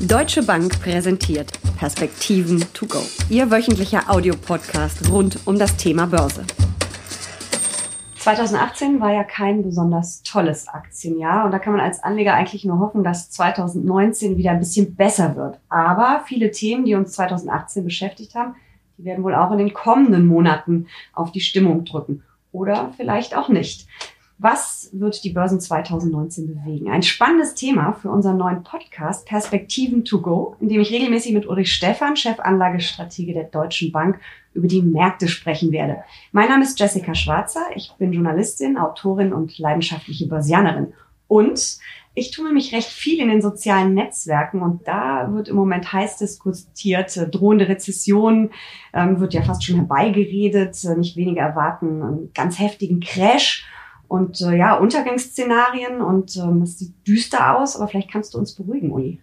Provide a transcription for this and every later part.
Deutsche Bank präsentiert Perspektiven to go. Ihr wöchentlicher Audiopodcast rund um das Thema Börse. 2018 war ja kein besonders tolles Aktienjahr und da kann man als Anleger eigentlich nur hoffen, dass 2019 wieder ein bisschen besser wird. Aber viele Themen, die uns 2018 beschäftigt haben, die werden wohl auch in den kommenden Monaten auf die Stimmung drücken. Oder vielleicht auch nicht. Was wird die Börsen 2019 bewegen? Ein spannendes Thema für unseren neuen Podcast Perspektiven to go, in dem ich regelmäßig mit Ulrich Stephan, Chefanlagestratege der Deutschen Bank, über die Märkte sprechen werde. Mein Name ist Jessica Schwarzer. Ich bin Journalistin, Autorin und leidenschaftliche Börsianerin. Und ich tue mich recht viel in den sozialen Netzwerken und da wird im Moment heiß diskutiert, drohende Rezession ähm, wird ja fast schon herbeigeredet, nicht weniger erwarten einen ganz heftigen Crash und äh, ja, Untergangsszenarien und ähm, es sieht düster aus, aber vielleicht kannst du uns beruhigen, Uli.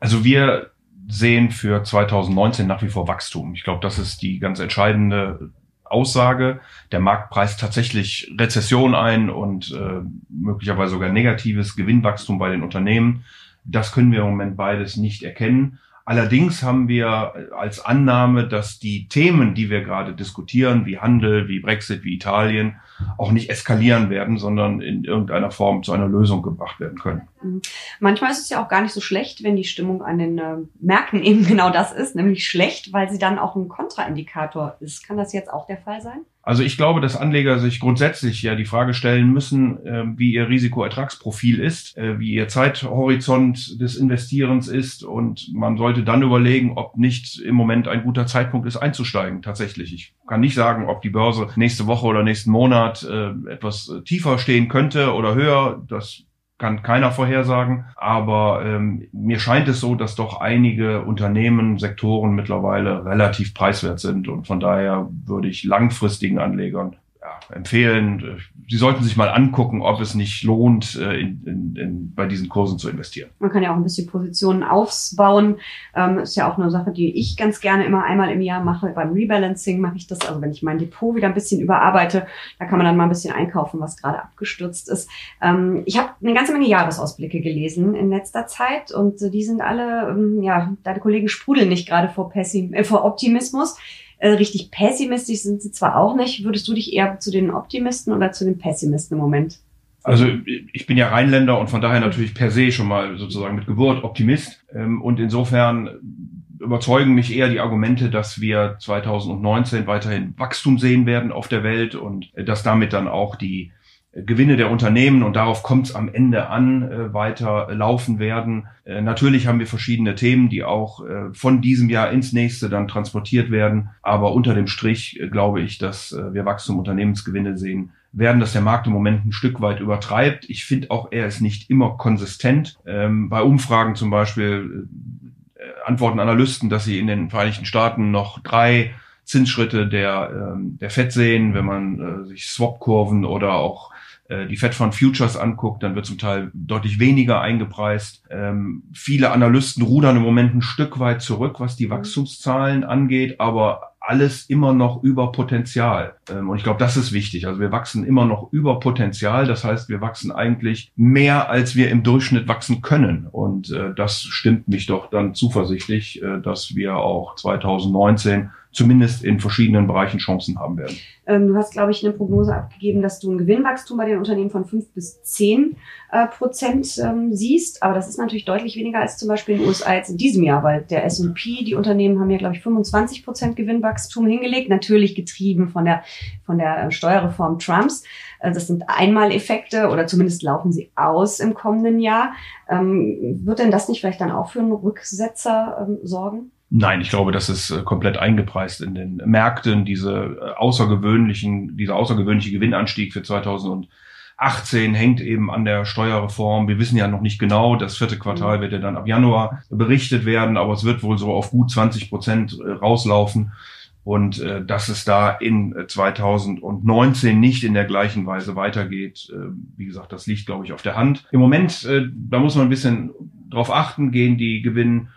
Also wir sehen für 2019 nach wie vor Wachstum. Ich glaube, das ist die ganz entscheidende Aussage. Der Markt preist tatsächlich Rezession ein und äh, möglicherweise sogar negatives Gewinnwachstum bei den Unternehmen. Das können wir im Moment beides nicht erkennen. Allerdings haben wir als Annahme, dass die Themen, die wir gerade diskutieren, wie Handel, wie Brexit, wie Italien, auch nicht eskalieren werden, sondern in irgendeiner Form zu einer Lösung gebracht werden können. Mhm. Manchmal ist es ja auch gar nicht so schlecht, wenn die Stimmung an den äh, Märkten eben genau das ist, nämlich schlecht, weil sie dann auch ein Kontraindikator ist. Kann das jetzt auch der Fall sein? Also ich glaube, dass Anleger sich grundsätzlich ja die Frage stellen müssen, äh, wie ihr Risikoertragsprofil ist, äh, wie ihr Zeithorizont des Investierens ist und man sollte dann überlegen, ob nicht im Moment ein guter Zeitpunkt ist, einzusteigen. Tatsächlich. Ich kann nicht sagen, ob die Börse nächste Woche oder nächsten Monat äh, etwas tiefer stehen könnte oder höher. Das kann keiner vorhersagen. Aber ähm, mir scheint es so, dass doch einige Unternehmen, Sektoren mittlerweile relativ preiswert sind. Und von daher würde ich langfristigen Anlegern empfehlen, Sie sollten sich mal angucken, ob es nicht lohnt, äh, in, in, in, bei diesen Kursen zu investieren. Man kann ja auch ein bisschen Positionen aufbauen. Ähm, ist ja auch eine Sache, die ich ganz gerne immer einmal im Jahr mache. Beim Rebalancing mache ich das. Also wenn ich mein Depot wieder ein bisschen überarbeite, da kann man dann mal ein bisschen einkaufen, was gerade abgestürzt ist. Ähm, ich habe eine ganze Menge Jahresausblicke gelesen in letzter Zeit und äh, die sind alle, ähm, ja, deine Kollegen sprudeln nicht gerade vor, Pessim äh, vor Optimismus. Äh, richtig pessimistisch sind sie zwar auch nicht. Würdest du dich eher zu den Optimisten oder zu den Pessimisten im Moment? Also ich bin ja Rheinländer und von daher natürlich per se schon mal sozusagen mit Geburt Optimist. Ähm, und insofern überzeugen mich eher die Argumente, dass wir 2019 weiterhin Wachstum sehen werden auf der Welt und äh, dass damit dann auch die Gewinne der Unternehmen und darauf kommt es am Ende an, äh, weiter laufen werden. Äh, natürlich haben wir verschiedene Themen, die auch äh, von diesem Jahr ins nächste dann transportiert werden. Aber unter dem Strich äh, glaube ich, dass äh, wir Wachstum Unternehmensgewinne sehen werden, dass der Markt im Moment ein Stück weit übertreibt. Ich finde auch, er ist nicht immer konsistent. Ähm, bei Umfragen zum Beispiel äh, antworten Analysten, dass sie in den Vereinigten Staaten noch drei Zinsschritte der, ähm, der FED sehen, wenn man äh, sich Swap-Kurven oder auch äh, die Fed Fund Futures anguckt, dann wird zum Teil deutlich weniger eingepreist. Ähm, viele Analysten rudern im Moment ein Stück weit zurück, was die mhm. Wachstumszahlen angeht, aber alles immer noch über Potenzial. Ähm, und ich glaube, das ist wichtig. Also wir wachsen immer noch über Potenzial. Das heißt, wir wachsen eigentlich mehr, als wir im Durchschnitt wachsen können. Und äh, das stimmt mich doch dann zuversichtlich, äh, dass wir auch 2019 zumindest in verschiedenen Bereichen Chancen haben werden. Ähm, du hast, glaube ich, eine Prognose abgegeben, dass du ein Gewinnwachstum bei den Unternehmen von fünf bis zehn äh, Prozent ähm, siehst. Aber das ist natürlich deutlich weniger als zum Beispiel in den USA jetzt in diesem Jahr, weil der S&P, die Unternehmen haben ja, glaube ich, 25 Prozent Gewinnwachstum hingelegt. Natürlich getrieben von der, von der äh, Steuerreform Trumps. Äh, das sind Einmaleffekte oder zumindest laufen sie aus im kommenden Jahr. Ähm, wird denn das nicht vielleicht dann auch für einen Rücksetzer ähm, sorgen? Nein, ich glaube, das ist äh, komplett eingepreist in den Märkten, diese äh, außergewöhnlichen, dieser außergewöhnliche Gewinnanstieg für 2018 hängt eben an der Steuerreform. Wir wissen ja noch nicht genau, das vierte Quartal mhm. wird ja dann ab Januar berichtet werden, aber es wird wohl so auf gut 20 Prozent äh, rauslaufen. Und äh, dass es da in 2019 nicht in der gleichen Weise weitergeht, äh, wie gesagt, das liegt, glaube ich, auf der Hand. Im Moment, äh, da muss man ein bisschen drauf achten, gehen die Gewinn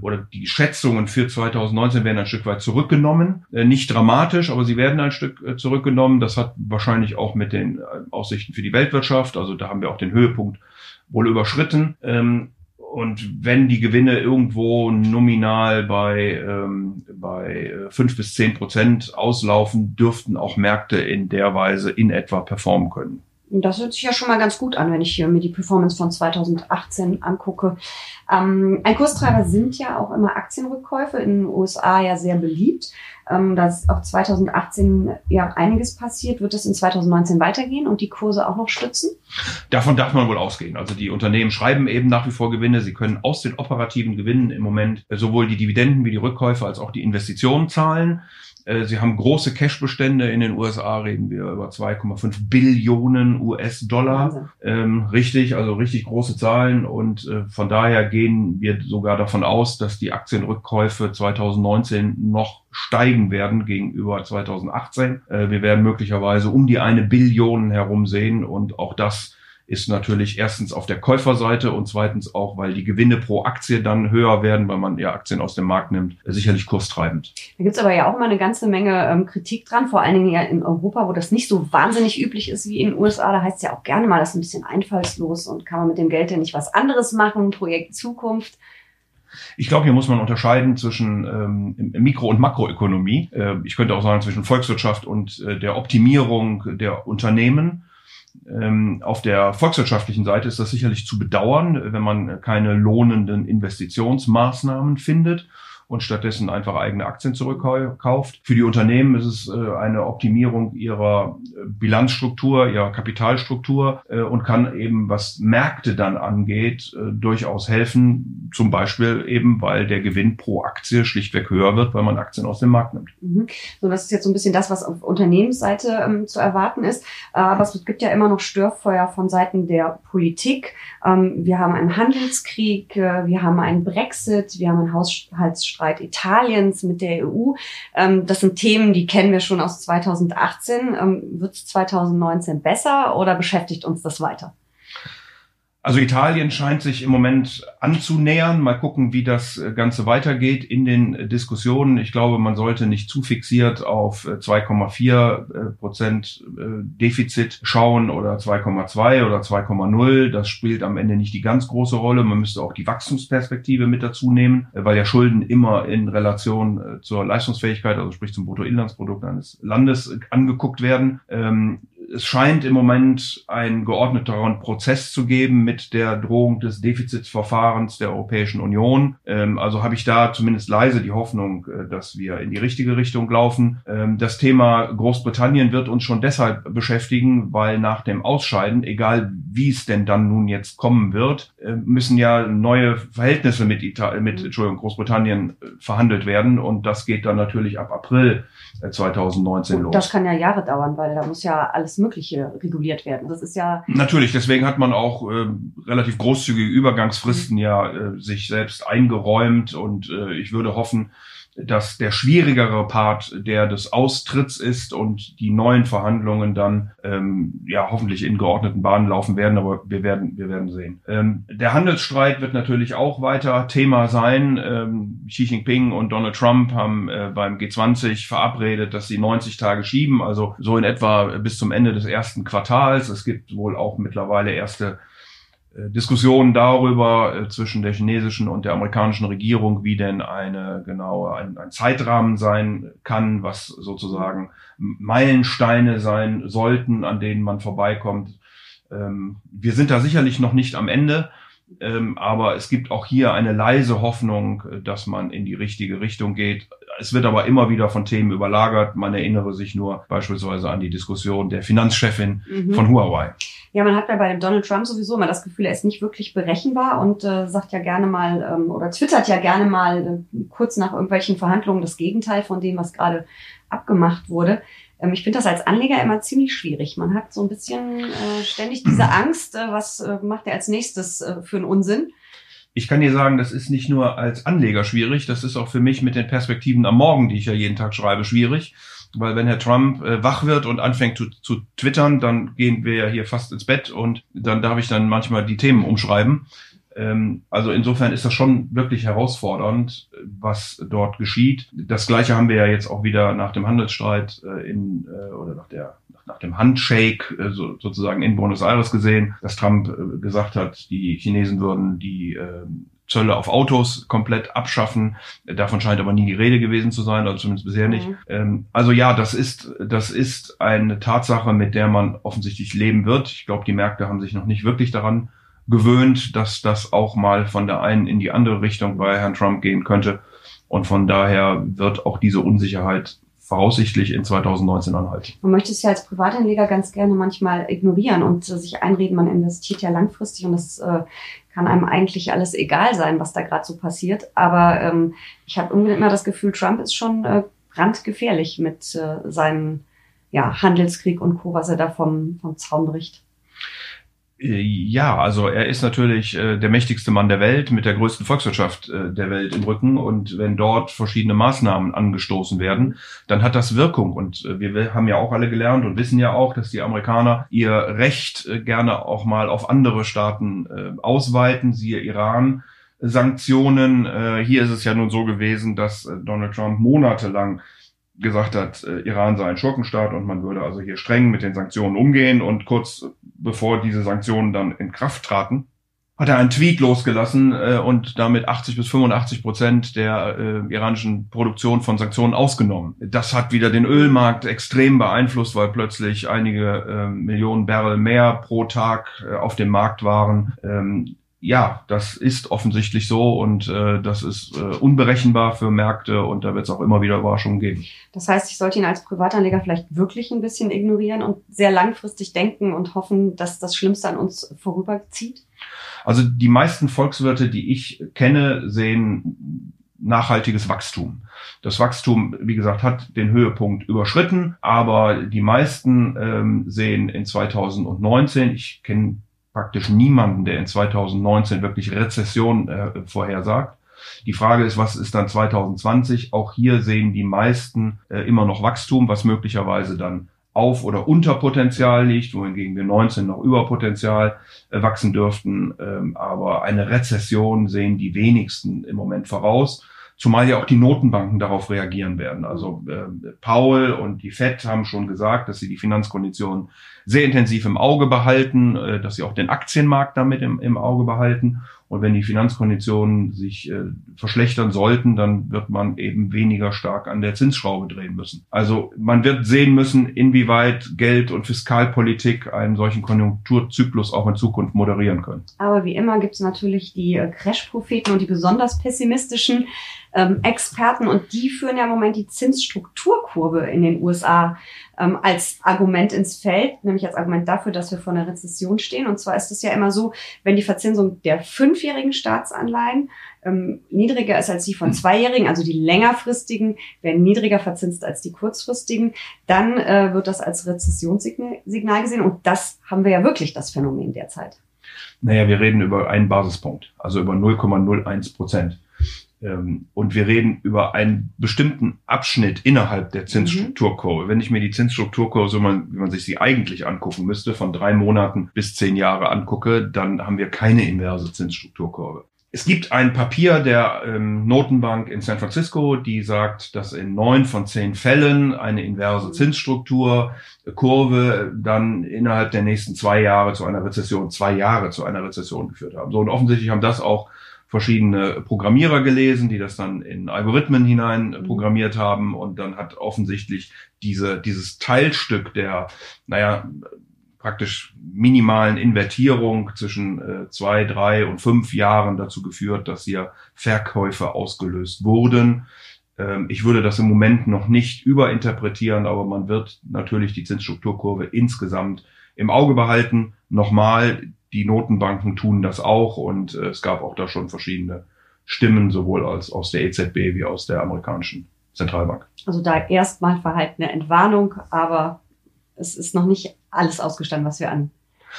oder die Schätzungen für 2019 werden ein Stück weit zurückgenommen. Äh, nicht dramatisch, aber sie werden ein Stück äh, zurückgenommen. Das hat wahrscheinlich auch mit den Aussichten für die Weltwirtschaft, also da haben wir auch den Höhepunkt wohl überschritten. Ähm, und wenn die Gewinne irgendwo nominal bei, ähm, bei fünf bis zehn Prozent auslaufen, dürften auch Märkte in der Weise in etwa performen können. Das hört sich ja schon mal ganz gut an, wenn ich hier mir die Performance von 2018 angucke. Ähm, ein Kurstreiber sind ja auch immer Aktienrückkäufe, in den USA ja sehr beliebt. Ähm, da ist auch 2018 ja einiges passiert. Wird das in 2019 weitergehen und die Kurse auch noch stützen? Davon darf man wohl ausgehen. Also die Unternehmen schreiben eben nach wie vor Gewinne. Sie können aus den operativen Gewinnen im Moment sowohl die Dividenden wie die Rückkäufe als auch die Investitionen zahlen. Äh, sie haben große Cashbestände. In den USA reden wir über 2,5 Billionen US-Dollar. Ähm, richtig, also richtig große Zahlen. Und äh, von daher gehen wir sogar davon aus, dass die Aktienrückkäufe 2019 noch steigen werden gegenüber 2018. Äh, wir werden möglicherweise um die eine Billion herum sehen. Und auch das ist natürlich erstens auf der Käuferseite und zweitens auch, weil die Gewinne pro Aktie dann höher werden, weil man ja Aktien aus dem Markt nimmt, sicherlich kurstreibend. Da gibt's aber ja auch mal eine ganze Menge ähm, Kritik dran, vor allen Dingen ja in Europa, wo das nicht so wahnsinnig üblich ist wie in den USA. Da heißt es ja auch gerne mal, das ist ein bisschen einfallslos und kann man mit dem Geld ja nicht was anderes machen, Projekt Zukunft. Ich glaube, hier muss man unterscheiden zwischen ähm, Mikro- und Makroökonomie. Äh, ich könnte auch sagen zwischen Volkswirtschaft und äh, der Optimierung der Unternehmen. Ähm, auf der volkswirtschaftlichen Seite ist das sicherlich zu bedauern, wenn man keine lohnenden Investitionsmaßnahmen findet und stattdessen einfach eigene Aktien zurückkauft. Für die Unternehmen ist es äh, eine Optimierung ihrer äh, Bilanzstruktur, ihrer Kapitalstruktur äh, und kann eben, was Märkte dann angeht, durchaus helfen. Zum Beispiel eben, weil der Gewinn pro Aktie schlichtweg höher wird, weil man Aktien aus dem Markt nimmt. Mhm. So, das ist jetzt so ein bisschen das, was auf Unternehmensseite ähm, zu erwarten ist. Aber es gibt ja immer noch Störfeuer von Seiten der Politik. Ähm, wir haben einen Handelskrieg, äh, wir haben einen Brexit, wir haben einen Haushaltsstreit Italiens mit der EU. Ähm, das sind Themen, die kennen wir schon aus 2018. Ähm, Wird es 2019 besser oder beschäftigt uns das weiter? Also Italien scheint sich im Moment anzunähern. Mal gucken, wie das äh, Ganze weitergeht in den äh, Diskussionen. Ich glaube, man sollte nicht zu fixiert auf 2,4 äh, Prozent Defizit schauen oder 2,2 oder 2,0. Das spielt am Ende nicht die ganz große Rolle. Man müsste auch die Wachstumsperspektive mit dazu nehmen, weil ja Schulden immer in Relation zur Leistungsfähigkeit, also sprich zum Bruttoinlandsprodukt eines Landes angeguckt werden. Es scheint im Moment einen geordneteren Prozess zu geben mit der Drohung des Defizitsverfahrens der Europäischen Union. Ähm, also habe ich da zumindest leise die Hoffnung, äh, dass wir in die richtige Richtung laufen. Ähm, das Thema Großbritannien wird uns schon deshalb beschäftigen, weil nach dem Ausscheiden, egal wie es denn dann nun jetzt kommen wird, äh, müssen ja neue Verhältnisse mit, Italien, mit Entschuldigung, Großbritannien äh, verhandelt werden. Und das geht dann natürlich ab April 2019 Und los. Das kann ja Jahre dauern, weil da muss ja alles Mögliche reguliert werden. Das ist ja natürlich. Deswegen hat man auch äh, relativ großzügige Übergangsfristen mhm. ja äh, sich selbst eingeräumt und äh, ich würde hoffen, dass der schwierigere Part der des Austritts ist und die neuen Verhandlungen dann ähm, ja hoffentlich in geordneten Bahnen laufen werden, aber wir werden wir werden sehen. Ähm, der Handelsstreit wird natürlich auch weiter Thema sein. Ähm, Xi Jinping und Donald Trump haben äh, beim G20 verabredet, dass sie 90 Tage schieben, also so in etwa bis zum Ende des ersten Quartals. Es gibt wohl auch mittlerweile erste Diskussionen darüber äh, zwischen der chinesischen und der amerikanischen Regierung, wie denn eine genaue ein, ein, Zeitrahmen sein kann, was sozusagen Meilensteine sein sollten, an denen man vorbeikommt. Ähm, wir sind da sicherlich noch nicht am Ende, ähm, aber es gibt auch hier eine leise Hoffnung, äh, dass man in die richtige Richtung geht. Es wird aber immer wieder von Themen überlagert. Man erinnere sich nur beispielsweise an die Diskussion der Finanzchefin mhm. von Huawei. Ja, man hat ja bei dem Donald Trump sowieso immer das Gefühl, er ist nicht wirklich berechenbar und äh, sagt ja gerne mal ähm, oder twittert ja gerne mal äh, kurz nach irgendwelchen Verhandlungen das Gegenteil von dem, was gerade abgemacht wurde. Ähm, ich finde das als Anleger immer ziemlich schwierig. Man hat so ein bisschen äh, ständig diese Angst, äh, was äh, macht er als nächstes äh, für einen Unsinn. Ich kann dir sagen, das ist nicht nur als Anleger schwierig, das ist auch für mich mit den Perspektiven am Morgen, die ich ja jeden Tag schreibe, schwierig. Weil wenn Herr Trump äh, wach wird und anfängt zu, zu twittern, dann gehen wir ja hier fast ins Bett und dann darf ich dann manchmal die Themen umschreiben. Ähm, also insofern ist das schon wirklich herausfordernd, was dort geschieht. Das Gleiche haben wir ja jetzt auch wieder nach dem Handelsstreit äh, in, äh, oder nach der nach dem Handshake äh, so, sozusagen in Buenos Aires gesehen, dass Trump äh, gesagt hat, die Chinesen würden die äh, Zölle auf Autos komplett abschaffen. Davon scheint aber nie die Rede gewesen zu sein, also zumindest bisher nicht. Mhm. Ähm, also ja, das ist, das ist eine Tatsache, mit der man offensichtlich leben wird. Ich glaube, die Märkte haben sich noch nicht wirklich daran gewöhnt, dass das auch mal von der einen in die andere Richtung bei Herrn Trump gehen könnte. Und von daher wird auch diese Unsicherheit voraussichtlich in 2019 anhalten. Man möchte es ja als Privatanleger ganz gerne manchmal ignorieren und äh, sich einreden, man investiert ja langfristig und das äh, kann einem eigentlich alles egal sein, was da gerade so passiert. Aber ähm, ich habe unbedingt mal das Gefühl, Trump ist schon äh, brandgefährlich mit äh, seinem ja, Handelskrieg und Co., was er da vom, vom Zaun bricht. Äh, ja, also er ist natürlich äh, der mächtigste Mann der Welt mit der größten Volkswirtschaft äh, der Welt im Rücken. Und wenn dort verschiedene Maßnahmen angestoßen werden, dann hat das Wirkung. Und äh, wir haben ja auch alle gelernt und wissen ja auch, dass die Amerikaner ihr Recht äh, gerne auch mal auf andere Staaten äh, ausweiten, siehe Iran. Sanktionen. Äh, hier ist es ja nun so gewesen, dass äh, Donald Trump monatelang gesagt hat, äh, Iran sei ein Schurkenstaat und man würde also hier streng mit den Sanktionen umgehen. Und kurz bevor diese Sanktionen dann in Kraft traten, hat er einen Tweet losgelassen äh, und damit 80 bis 85 Prozent der äh, iranischen Produktion von Sanktionen ausgenommen. Das hat wieder den Ölmarkt extrem beeinflusst, weil plötzlich einige äh, Millionen Barrel mehr pro Tag äh, auf dem Markt waren. Ähm, ja, das ist offensichtlich so und äh, das ist äh, unberechenbar für Märkte und da wird es auch immer wieder Überraschungen geben. Das heißt, ich sollte ihn als Privatanleger vielleicht wirklich ein bisschen ignorieren und sehr langfristig denken und hoffen, dass das Schlimmste an uns vorüberzieht? Also die meisten Volkswirte, die ich kenne, sehen nachhaltiges Wachstum. Das Wachstum, wie gesagt, hat den Höhepunkt überschritten, aber die meisten ähm, sehen in 2019, ich kenne praktisch niemanden, der in 2019 wirklich Rezession äh, vorhersagt. Die Frage ist, was ist dann 2020? Auch hier sehen die meisten äh, immer noch Wachstum, was möglicherweise dann auf oder unter Potenzial liegt, wohingegen wir 19 noch über Potenzial äh, wachsen dürften. Ähm, aber eine Rezession sehen die wenigsten im Moment voraus. Zumal ja auch die Notenbanken darauf reagieren werden. Also äh, Paul und die Fed haben schon gesagt, dass sie die Finanzkonditionen sehr intensiv im Auge behalten, äh, dass sie auch den Aktienmarkt damit im, im Auge behalten. Und wenn die Finanzkonditionen sich äh, verschlechtern sollten, dann wird man eben weniger stark an der Zinsschraube drehen müssen. Also man wird sehen müssen, inwieweit Geld- und Fiskalpolitik einen solchen Konjunkturzyklus auch in Zukunft moderieren können. Aber wie immer gibt es natürlich die äh, Crash-Propheten und die besonders pessimistischen ähm, Experten und die führen ja im Moment die Zinsstrukturkurve in den USA ähm, als Argument ins Feld, nämlich als Argument dafür, dass wir vor einer Rezession stehen. Und zwar ist es ja immer so, wenn die Verzinsung der fünfjährigen Staatsanleihen ähm, niedriger ist als die von zweijährigen, also die längerfristigen werden niedriger verzinst als die kurzfristigen, dann äh, wird das als Rezessionssignal gesehen. Und das haben wir ja wirklich das Phänomen derzeit. Naja, wir reden über einen Basispunkt, also über 0,01 Prozent. Ähm, und wir reden über einen bestimmten Abschnitt innerhalb der Zinsstrukturkurve. Mhm. Wenn ich mir die Zinsstrukturkurve, so man, wie man sich sie eigentlich angucken müsste, von drei Monaten bis zehn Jahre angucke, dann haben wir keine inverse Zinsstrukturkurve. Es gibt ein Papier der ähm, Notenbank in San Francisco, die sagt, dass in neun von zehn Fällen eine inverse mhm. Zinsstrukturkurve dann innerhalb der nächsten zwei Jahre zu einer Rezession, zwei Jahre zu einer Rezession geführt haben. So und offensichtlich haben das auch verschiedene Programmierer gelesen, die das dann in Algorithmen hinein mhm. programmiert haben und dann hat offensichtlich diese, dieses Teilstück der, naja, praktisch minimalen Invertierung zwischen äh, zwei, drei und fünf Jahren dazu geführt, dass hier Verkäufe ausgelöst wurden. Ähm, ich würde das im Moment noch nicht überinterpretieren, aber man wird natürlich die Zinsstrukturkurve insgesamt im Auge behalten. Nochmal, die Notenbanken tun das auch und äh, es gab auch da schon verschiedene Stimmen, sowohl als aus der EZB wie aus der amerikanischen Zentralbank. Also da erstmal verhaltene Entwarnung, aber es ist noch nicht alles ausgestanden, was wir an.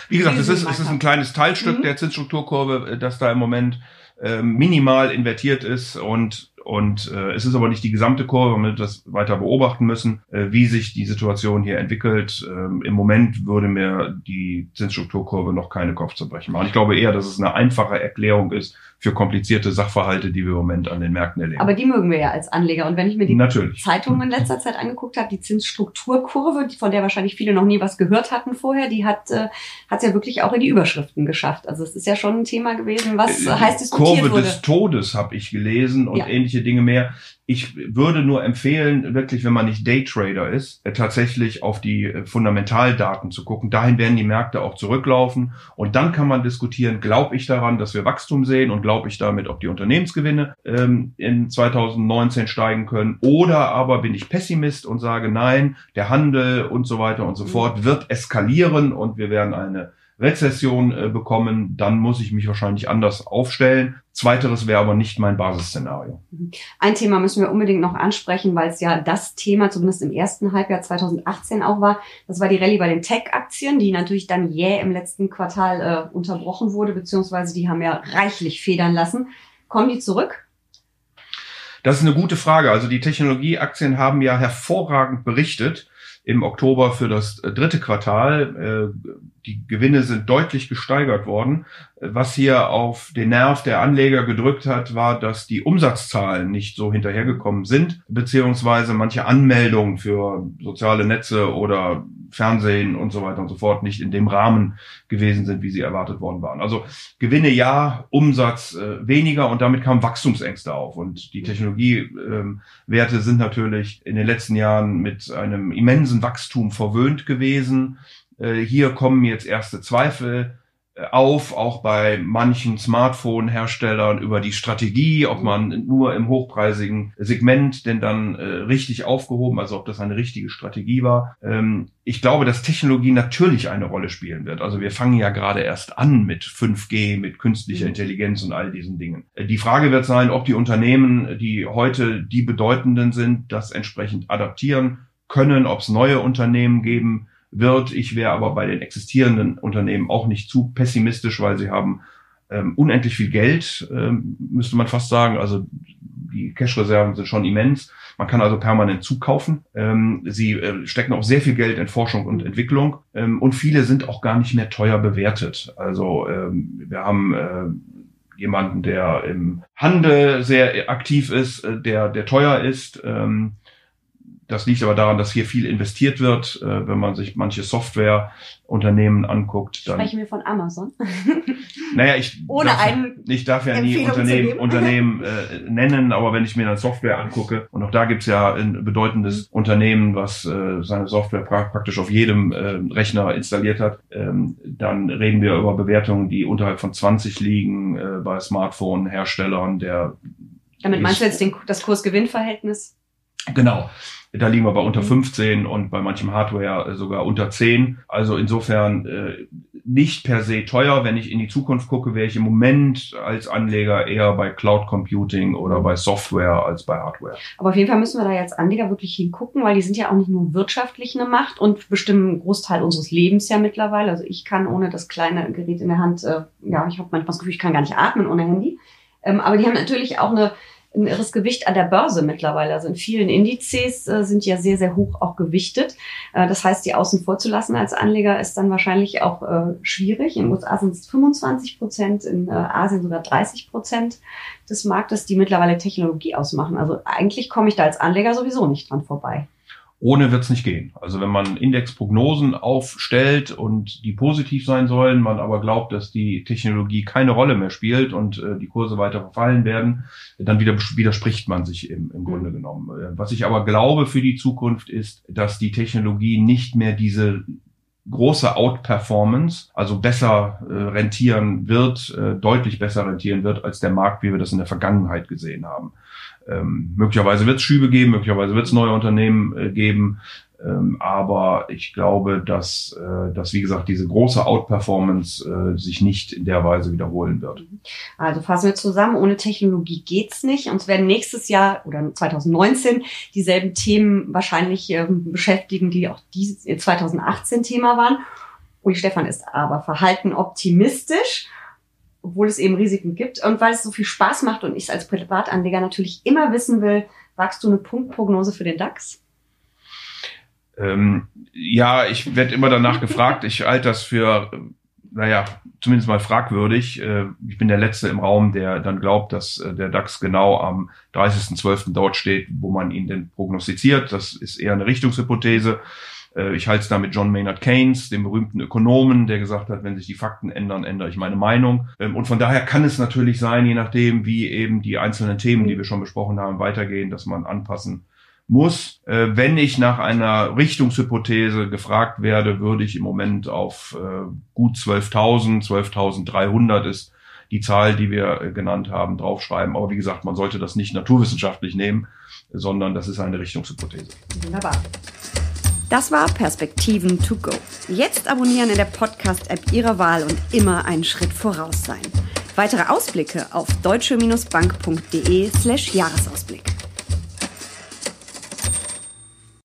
Wie gesagt, es ist, es ist ein kleines Teilstück mhm. der Zinsstrukturkurve, äh, das da im Moment äh, minimal invertiert ist und und äh, es ist aber nicht die gesamte Kurve, wird das weiter beobachten müssen, äh, wie sich die Situation hier entwickelt. Ähm, Im Moment würde mir die Zinsstrukturkurve noch keine Kopfzerbrechen machen. Ich glaube eher, dass es eine einfache Erklärung ist für komplizierte Sachverhalte, die wir im Moment an den Märkten erleben. Aber die mögen wir ja als Anleger. Und wenn ich mir die Natürlich. Zeitungen in letzter Zeit angeguckt habe, die Zinsstrukturkurve, von der wahrscheinlich viele noch nie was gehört hatten vorher, die hat äh, es ja wirklich auch in die Überschriften geschafft. Also es ist ja schon ein Thema gewesen, was äh, heißt diskutiert Kurve wurde. des Todes habe ich gelesen und Ja. ähnliche Dinge mehr. Ich würde nur empfehlen, wirklich, wenn man nicht Daytrader ist, äh, tatsächlich auf die äh, Fundamentaldaten zu gucken. Dahin werden die Märkte auch zurücklaufen. Und dann kann man diskutieren, glaube ich daran, dass wir Wachstum sehen und glaube ich damit, ob die Unternehmensgewinne ähm, in 2019 steigen können. Oder aber bin ich Pessimist und sage, nein, der Handel und so weiter und so Mhm. fort wird eskalieren und wir werden eine Rezession äh, bekommen, dann muss ich mich wahrscheinlich anders aufstellen. Zweiteres wäre aber nicht mein Basisszenario. Ein Thema müssen wir unbedingt noch ansprechen, weil es ja das Thema zumindest im ersten Halbjahr 2018 auch war. Das war die Rallye bei den Tech-Aktien, die natürlich dann jäh im letzten Quartal äh, unterbrochen wurde, beziehungsweise die haben ja reichlich federn lassen. Kommen die zurück? Das ist eine gute Frage. Also die Technologieaktien haben ja hervorragend berichtet im Oktober für das äh, dritte Quartal. Äh, Die Gewinne sind deutlich gesteigert worden. Was hier auf den Nerv der Anleger gedrückt hat, war, dass die Umsatzzahlen nicht so hinterhergekommen sind, beziehungsweise manche Anmeldungen für soziale Netze oder Fernsehen und so weiter und so fort nicht in dem Rahmen gewesen sind, wie sie erwartet worden waren. Also Gewinne ja, Umsatz äh, weniger und damit kamen Wachstumsängste auf. Und die Technologiewerte sind natürlich in den letzten Jahren mit einem immensen Wachstum verwöhnt gewesen. Äh, hier kommen jetzt erste Zweifel auf, auch bei manchen Smartphone-Herstellern über die Strategie, ob man nur im hochpreisigen Segment denn dann äh, richtig aufgehoben, also ob das eine richtige Strategie war. Ähm, ich glaube, dass Technologie natürlich eine Rolle spielen wird. Also wir fangen ja gerade erst an mit 5G, mit künstlicher Mhm. Intelligenz und all diesen Dingen. Äh, Die Frage wird sein, ob die Unternehmen, die heute die bedeutenden sind, das entsprechend adaptieren können, ob es neue Unternehmen geben wird. Ich wäre aber bei den existierenden Unternehmen auch nicht zu pessimistisch, weil sie haben ähm, unendlich viel Geld, ähm, müsste man fast sagen. Also die Cash-Reserven sind schon immens. Man kann also permanent zukaufen. Ähm, sie äh, stecken auch sehr viel Geld in Forschung und Entwicklung. Ähm, und viele sind auch gar nicht mehr teuer bewertet. Also ähm, wir haben äh, jemanden, der im Handel sehr aktiv ist, äh, der, der teuer ist. Ähm, das liegt aber daran, dass hier viel investiert wird. Äh, wenn man sich manche Softwareunternehmen anguckt, dann. Sprechen wir von Amazon. Naja, ich Ohne darf, einen ich darf ja nie Unternehmen. Unternehmen äh, nennen, aber wenn ich mir dann Software angucke, und auch da gibt's ja ein bedeutendes Unternehmen, was äh, seine Software pra praktisch auf jedem äh, Rechner installiert hat, ähm, dann reden wir über Bewertungen, die unterhalb von 20 liegen äh, bei Smartphone-Herstellern, der Damit meinst du jetzt den, das Kurs-Gewinn-Verhältnis? Genau. Da liegen wir bei unter Mhm. 15 und bei manchem Hardware sogar unter 10. Also insofern äh, nicht per se teuer. Wenn ich in die Zukunft gucke, wäre ich im Moment als Anleger eher bei Cloud Computing oder bei Software als bei Hardware. Aber auf jeden Fall müssen wir da jetzt Anleger wirklich hingucken, weil die sind ja auch nicht nur wirtschaftlich eine Macht und bestimmen einen Großteil unseres Lebens ja mittlerweile. Also ich kann ohne das kleine Gerät in der Hand, äh, ja, ich habe manchmal das Gefühl, ich kann gar nicht atmen ohne Handy. Ähm, aber die haben natürlich auch eine, ein irres Gewicht an der Börse mittlerweile. Also in vielen Indizes äh, sind ja sehr, sehr hoch auch gewichtet. Äh, das heißt, die außen vor zu lassen als Anleger ist dann wahrscheinlich auch äh, schwierig. In den USA sind es 25 Prozent, in äh, Asien sogar 30 Prozent des Marktes, die mittlerweile Technologie ausmachen. Also eigentlich komme ich da als Anleger sowieso nicht dran vorbei. Ohne wird's nicht gehen. Also wenn man Indexprognosen aufstellt und die positiv sein sollen, man aber glaubt, dass die Technologie keine Rolle mehr spielt und äh, die Kurse weiter verfallen werden, dann wieder, widerspricht man sich im, im Grunde genommen. Äh, Was ich aber glaube für die Zukunft ist, dass die Technologie nicht mehr diese große Outperformance, also besser äh, rentieren wird, äh, deutlich besser rentieren wird als der Markt, wie wir das in der Vergangenheit gesehen haben. Ähm, möglicherweise wird es Schübe geben, möglicherweise wird es neue Unternehmen äh, geben, ähm, aber ich glaube, dass, äh, dass wie gesagt diese große Outperformance äh, sich nicht in der Weise wiederholen wird. Also fassen wir zusammen, ohne Technologie geht's nicht. Uns werden nächstes Jahr oder 2019 dieselben Themen wahrscheinlich ähm, beschäftigen, die auch dieses 2018 Thema waren. Uli Stefan ist aber verhalten optimistisch, obwohl es eben Risiken gibt. Und weil es so viel Spaß macht und ich es als Privatanleger natürlich immer wissen will, wagst du eine Punktprognose für den DAX? Ähm, ja, ich werde immer danach gefragt. Ich halte das für naja, zumindest mal fragwürdig. Äh, ich bin der Letzte im Raum, der dann glaubt, dass äh, der DAX genau am 30.12. dort steht, wo man ihn denn prognostiziert. Das ist eher eine Richtungshypothese. Äh, ich halte es da mit John Maynard Keynes, dem berühmten Ökonomen, der gesagt hat, wenn sich die Fakten ändern, ändere ich meine Meinung. Ähm, und von daher kann es natürlich sein, je nachdem, wie eben die einzelnen Themen, die wir schon besprochen haben, weitergehen, dass man anpassen muss. Äh, wenn ich nach einer Richtungshypothese gefragt werde, würde ich im Moment auf äh, gut 12.000, 12.300 ist die Zahl, die wir genannt haben, draufschreiben. Aber wie gesagt, man sollte das nicht naturwissenschaftlich nehmen, sondern das ist eine Richtungshypothese. Wunderbar. Das war Perspektiven to go. Jetzt abonnieren in der Podcast-App Ihrer Wahl und immer einen Schritt voraus sein. Weitere Ausblicke auf deutsche-bank.de slash Jahresausblick.